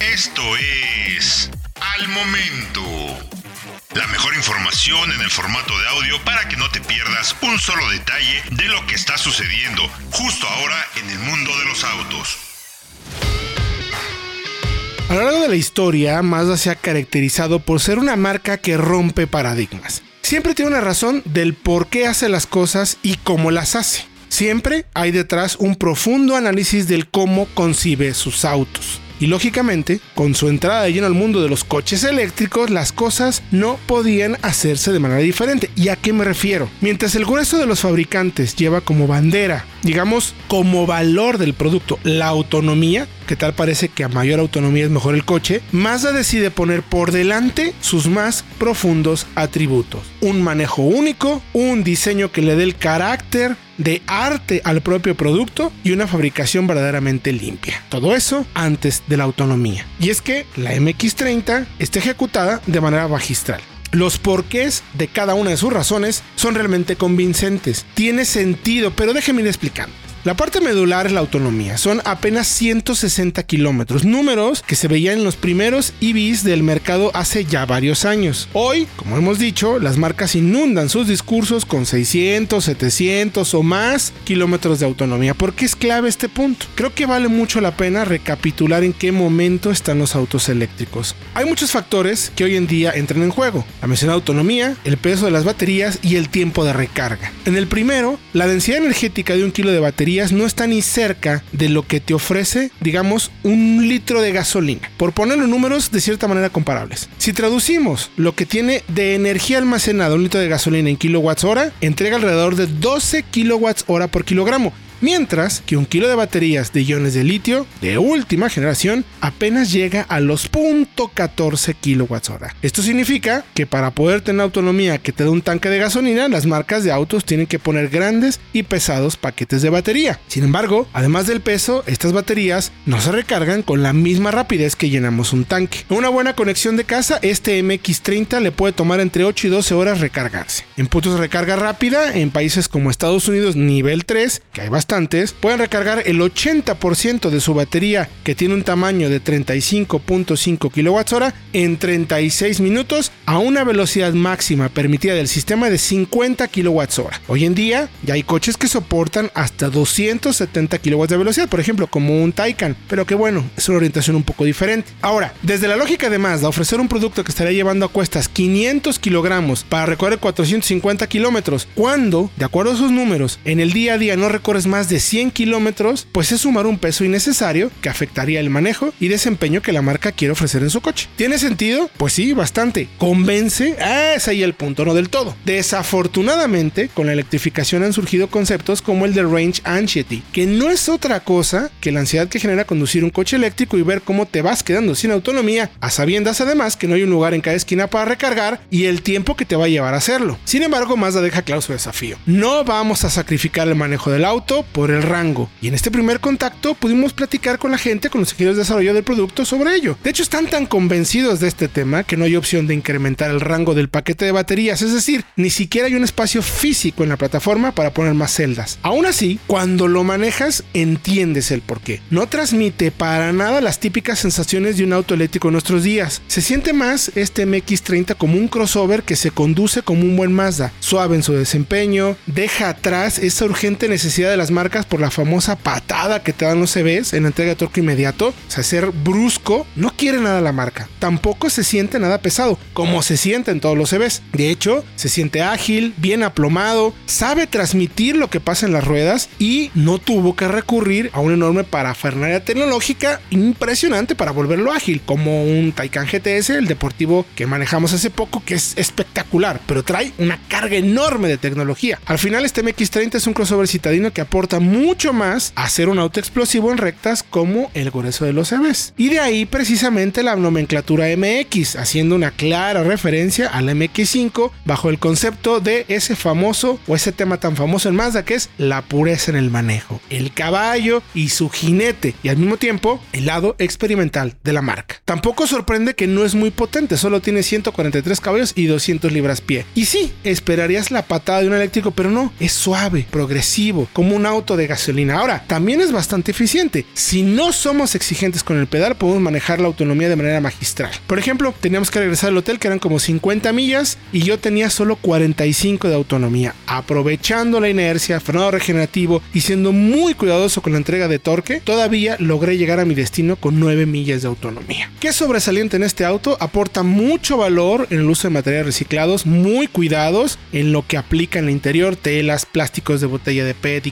Esto es Al Momento. La mejor información en el formato de audio para que no te pierdas un solo detalle de lo que está sucediendo justo ahora en el mundo de los autos. A lo largo de la historia, Mazda se ha caracterizado por ser una marca que rompe paradigmas. Siempre tiene una razón del por qué hace las cosas y cómo las hace. Siempre hay detrás un profundo análisis del cómo concibe sus autos. Y lógicamente, con su entrada de lleno al mundo de los coches eléctricos, las cosas no podían hacerse de manera diferente. ¿Y a qué me refiero? Mientras el grueso de los fabricantes lleva como bandera, digamos, como valor del producto, la autonomía, que tal parece que a mayor autonomía es mejor el coche, Mazda decide poner por delante sus más profundos atributos. Un manejo único, un diseño que le dé el carácter de arte al propio producto y una fabricación verdaderamente limpia. Todo eso antes de la autonomía. Y es que la MX30 está ejecutada de manera magistral. Los porqués de cada una de sus razones son realmente convincentes. Tiene sentido, pero déjenme ir explicando. La parte medular es la autonomía. Son apenas 160 kilómetros, números que se veían en los primeros EVs del mercado hace ya varios años. Hoy, como hemos dicho, las marcas inundan sus discursos con 600, 700 o más kilómetros de autonomía. ¿Por qué es clave este punto? Creo que vale mucho la pena recapitular en qué momento están los autos eléctricos. Hay muchos factores que hoy en día entran en juego. La mencionada autonomía, el peso de las baterías y el tiempo de recarga. En el primero, la densidad energética de un kilo de batería no está ni cerca de lo que te ofrece, digamos, un litro de gasolina, por ponerlo números de cierta manera comparables. Si traducimos lo que tiene de energía almacenada un litro de gasolina en kilowatts hora, entrega alrededor de 12 kilowatts hora por kilogramo. Mientras que un kilo de baterías de iones de litio de última generación apenas llega a los 0.14 kWh. Esto significa que para poder tener autonomía que te dé un tanque de gasolina, las marcas de autos tienen que poner grandes y pesados paquetes de batería. Sin embargo, además del peso, estas baterías no se recargan con la misma rapidez que llenamos un tanque. una buena conexión de casa, este MX30 le puede tomar entre 8 y 12 horas recargarse. En puntos de recarga rápida, en países como Estados Unidos nivel 3, que hay bastante pueden recargar el 80% de su batería que tiene un tamaño de 35.5 kWh en 36 minutos a una velocidad máxima permitida del sistema de 50 kWh. Hoy en día ya hay coches que soportan hasta 270 kW de velocidad, por ejemplo como un Taycan, pero que bueno, es una orientación un poco diferente. Ahora, desde la lógica de Mazda, ofrecer un producto que estaría llevando a cuestas 500 kilogramos para recorrer 450 kilómetros, cuando, de acuerdo a sus números, en el día a día no recorres más más de 100 kilómetros, pues es sumar un peso innecesario que afectaría el manejo y desempeño que la marca quiere ofrecer en su coche. ¿Tiene sentido? Pues sí, bastante. ¿Convence? Ah, es ahí el punto, no del todo. Desafortunadamente, con la electrificación han surgido conceptos como el de Range Anxiety, que no es otra cosa que la ansiedad que genera conducir un coche eléctrico y ver cómo te vas quedando sin autonomía, a sabiendas además que no hay un lugar en cada esquina para recargar y el tiempo que te va a llevar a hacerlo. Sin embargo, Mazda deja claro su desafío. No vamos a sacrificar el manejo del auto por el rango. Y en este primer contacto pudimos platicar con la gente, con los ingenieros de desarrollo del producto sobre ello. De hecho, están tan convencidos de este tema que no hay opción de incrementar el rango del paquete de baterías, es decir, ni siquiera hay un espacio físico en la plataforma para poner más celdas. Aún así, cuando lo manejas, entiendes el porqué. No transmite para nada las típicas sensaciones de un auto eléctrico en nuestros días. Se siente más este MX30 como un crossover que se conduce como un buen Mazda, suave en su desempeño, deja atrás esa urgente necesidad de las marcas por la famosa patada que te dan los CVs en entrega de torque inmediato, o sea, brusco, no quiere nada la marca. Tampoco se siente nada pesado, como se siente en todos los CVs. De hecho, se siente ágil, bien aplomado, sabe transmitir lo que pasa en las ruedas y no tuvo que recurrir a una enorme parafernalia tecnológica impresionante para volverlo ágil, como un Taycan GTS, el deportivo que manejamos hace poco, que es espectacular, pero trae una carga enorme de tecnología. Al final, este MX30 es un crossover citadino que aporta mucho más a ser un auto explosivo en rectas como el grueso de los EVs. Y de ahí precisamente la nomenclatura MX, haciendo una clara referencia al MX5 bajo el concepto de ese famoso o ese tema tan famoso en Mazda que es la pureza en el manejo, el caballo y su jinete y al mismo tiempo el lado experimental de la marca. Tampoco sorprende que no es muy potente, solo tiene 143 caballos y 200 libras pie. Y sí, esperarías la patada de un eléctrico, pero no, es suave, progresivo, como un auto de gasolina. Ahora, también es bastante eficiente. Si no somos exigentes con el pedal, podemos manejar la autonomía de manera magistral. Por ejemplo, teníamos que regresar al hotel que eran como 50 millas y yo tenía solo 45 de autonomía. Aprovechando la inercia, frenado regenerativo y siendo muy cuidadoso con la entrega de torque, todavía logré llegar a mi destino con 9 millas de autonomía. ¿Qué sobresaliente en este auto? Aporta mucho valor en el uso de materiales reciclados, muy cuidados en lo que aplica en el interior, telas, plásticos de botella de PET y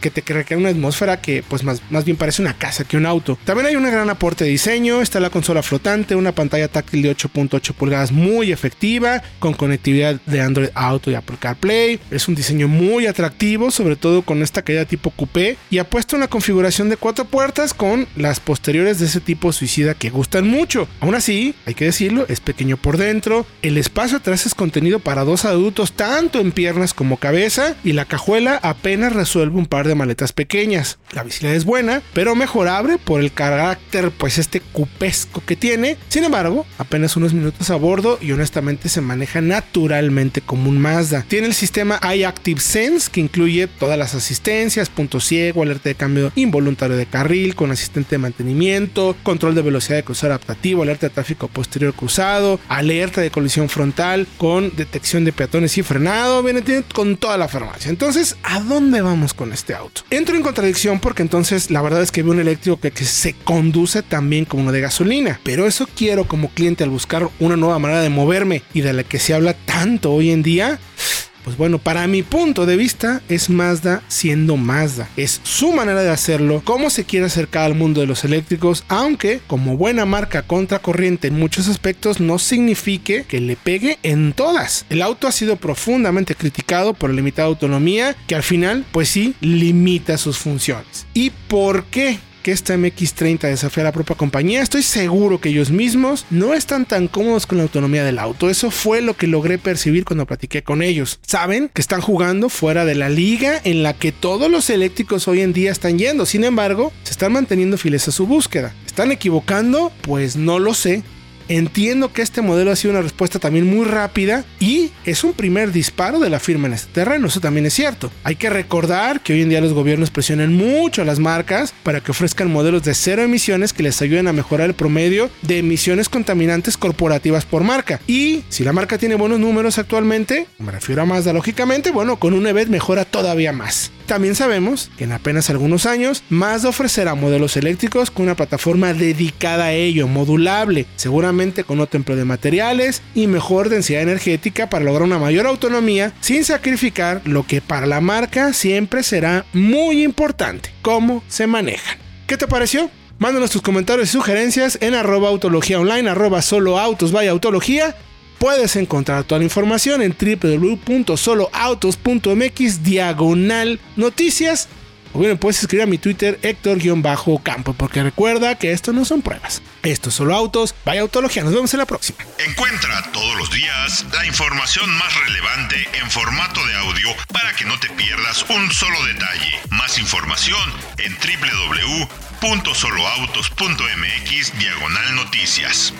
que te crea una atmósfera que pues más, más bien parece una casa que un auto. También hay un gran aporte de diseño, está la consola flotante, una pantalla táctil de 8.8 pulgadas muy efectiva, con conectividad de Android Auto y Apple CarPlay. Es un diseño muy atractivo, sobre todo con esta caída tipo coupé, y ha puesto una configuración de cuatro puertas con las posteriores de ese tipo suicida que gustan mucho. Aún así, hay que decirlo, es pequeño por dentro, el espacio atrás es contenido para dos adultos, tanto en piernas como cabeza, y la cajuela apenas resuelve un par de maletas pequeñas. La visibilidad es buena, pero mejorable por el carácter pues este cupesco que tiene. Sin embargo, apenas unos minutos a bordo y honestamente se maneja naturalmente como un Mazda. Tiene el sistema iActive Sense que incluye todas las asistencias, punto ciego, alerta de cambio involuntario de carril con asistente de mantenimiento, control de velocidad de cruzar adaptativo, alerta de tráfico posterior cruzado, alerta de colisión frontal con detección de peatones y frenado, viene con toda la farmacia. Entonces, ¿a dónde con este auto? Entro en contradicción porque entonces la verdad es que veo un eléctrico que, que se conduce también como uno de gasolina, pero eso quiero como cliente al buscar una nueva manera de moverme y de la que se habla tanto hoy en día. Pues bueno, para mi punto de vista es Mazda siendo Mazda. Es su manera de hacerlo, cómo se quiere acercar al mundo de los eléctricos, aunque como buena marca contracorriente en muchos aspectos no signifique que le pegue en todas. El auto ha sido profundamente criticado por la limitada autonomía que al final pues sí limita sus funciones. ¿Y por qué? Que esta MX30 desafía a la propia compañía, estoy seguro que ellos mismos no están tan cómodos con la autonomía del auto. Eso fue lo que logré percibir cuando platiqué con ellos. Saben que están jugando fuera de la liga en la que todos los eléctricos hoy en día están yendo. Sin embargo, se están manteniendo fieles a su búsqueda. ¿Están equivocando? Pues no lo sé. Entiendo que este modelo ha sido una respuesta también muy rápida y es un primer disparo de la firma en este terreno, eso también es cierto. Hay que recordar que hoy en día los gobiernos presionan mucho a las marcas para que ofrezcan modelos de cero emisiones que les ayuden a mejorar el promedio de emisiones contaminantes corporativas por marca. Y si la marca tiene buenos números actualmente, me refiero a Mazda lógicamente, bueno, con un EVET mejora todavía más. También sabemos que en apenas algunos años Mazda ofrecerá modelos eléctricos con una plataforma dedicada a ello, modulable, seguramente con otro empleo de materiales y mejor densidad energética para lograr una mayor autonomía sin sacrificar lo que para la marca siempre será muy importante, cómo se manejan. ¿Qué te pareció? Mándanos tus comentarios y sugerencias en arroba autología online, arroba solo autos autología Puedes encontrar toda la información en www.soloautos.mx diagonal noticias. O bien puedes escribir a mi Twitter Héctor-Campo, porque recuerda que esto no son pruebas. Esto es solo autos, vaya autología. Nos vemos en la próxima. Encuentra todos los días la información más relevante en formato de audio para que no te pierdas un solo detalle. Más información en www.soloautos.mx diagonal noticias.